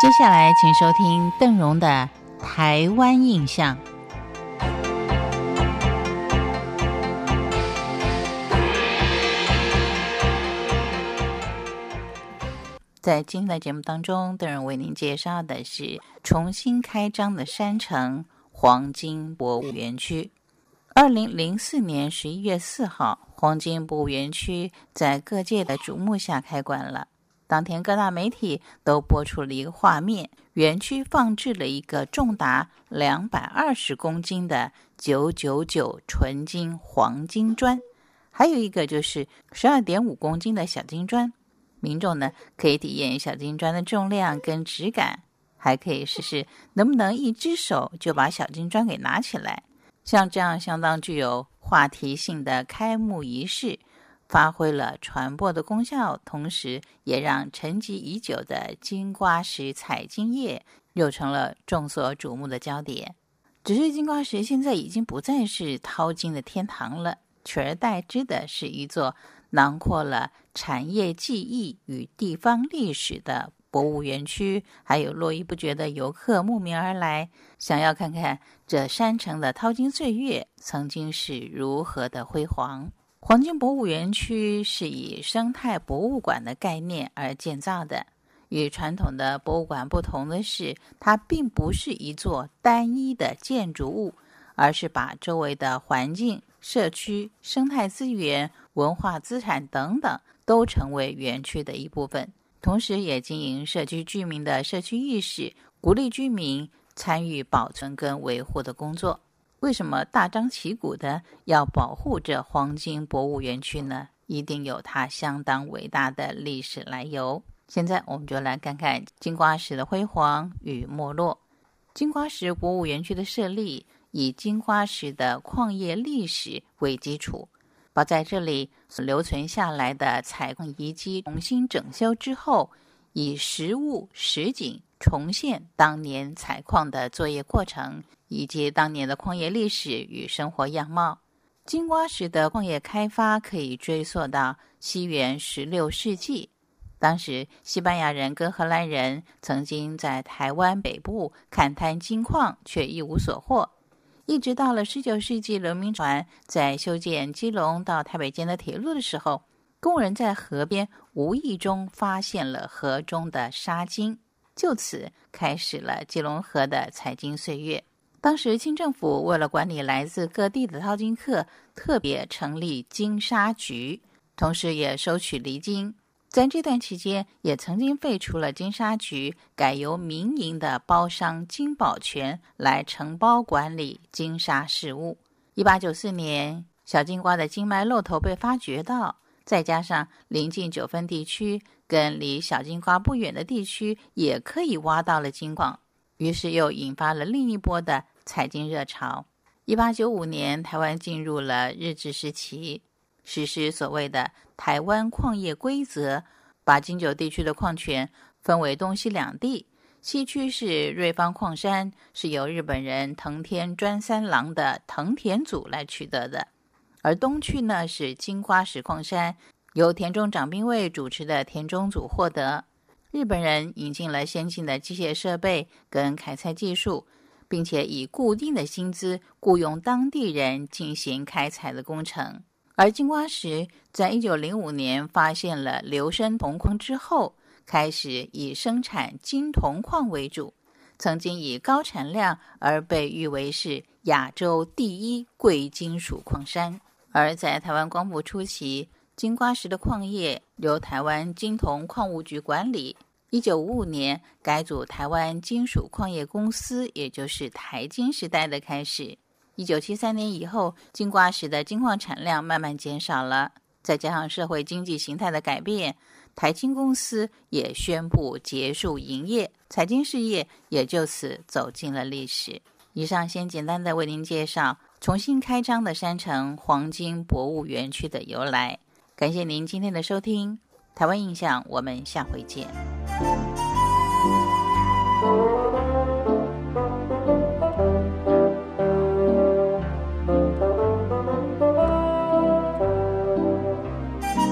接下来，请收听邓荣的《台湾印象》。在今天的节目当中，邓荣为您介绍的是重新开张的山城黄金博物园区。二零零四年十一月四号，黄金博物园区在各界的瞩目下开馆了。当天，各大媒体都播出了一个画面：园区放置了一个重达两百二十公斤的九九九纯金黄金砖，还有一个就是十二点五公斤的小金砖。民众呢可以体验小金砖的重量跟质感，还可以试试能不能一只手就把小金砖给拿起来。像这样相当具有话题性的开幕仪式。发挥了传播的功效，同时也让沉寂已久的金瓜石采金业又成了众所瞩目的焦点。只是金瓜石现在已经不再是淘金的天堂了，取而代之的是一座囊括了产业记忆与地方历史的博物园区，还有络绎不绝的游客慕名而来，想要看看这山城的淘金岁月曾经是如何的辉煌。黄金博物园区是以生态博物馆的概念而建造的。与传统的博物馆不同的是，它并不是一座单一的建筑物，而是把周围的环境、社区、生态资源、文化资产等等都成为园区的一部分。同时，也经营社区居民的社区意识，鼓励居民参与保存跟维护的工作。为什么大张旗鼓的要保护这黄金博物园区呢？一定有它相当伟大的历史来由。现在我们就来看看金瓜石的辉煌与没落。金瓜石博物园区的设立以金瓜石的矿业历史为基础，把在这里所留存下来的采矿遗迹重新整修之后，以实物实景重现当年采矿的作业过程。以及当年的矿业历史与生活样貌，金瓜石的矿业开发可以追溯到西元十六世纪。当时，西班牙人跟荷兰人曾经在台湾北部勘探金矿，却一无所获。一直到了十九世纪，流民船在修建基隆到台北间的铁路的时候，工人在河边无意中发现了河中的沙金，就此开始了基隆河的财经岁月。当时清政府为了管理来自各地的淘金客，特别成立金沙局，同时也收取厘金。在这段期间，也曾经废除了金沙局，改由民营的包商金宝泉来承包管理金沙事务。一八九四年，小金瓜的金脉漏头被发掘到，再加上临近九分地区跟离小金瓜不远的地区也可以挖到了金矿。于是又引发了另一波的采金热潮。一八九五年，台湾进入了日治时期，实施所谓的台湾矿业规则，把金九地区的矿权分为东西两地。西区是瑞芳矿山，是由日本人藤田专三郎的藤田组来取得的；而东区呢是金瓜石矿山，由田中长兵卫主持的田中组获得。日本人引进了先进的机械设备跟开采技术，并且以固定的薪资雇佣当地人进行开采的工程。而金瓜石在一九零五年发现了硫砷铜矿之后，开始以生产金铜矿为主，曾经以高产量而被誉为是亚洲第一贵金属矿山。而在台湾光复初期。金瓜石的矿业由台湾金铜矿务局管理。一九五五年改组台湾金属矿业公司，也就是台金时代的开始。一九七三年以后，金瓜石的金矿产量慢慢减少了，再加上社会经济形态的改变，台金公司也宣布结束营业，财经事业也就此走进了历史。以上先简单的为您介绍重新开张的山城黄金博物园区的由来。感谢您今天的收听，《台湾印象》，我们下回见。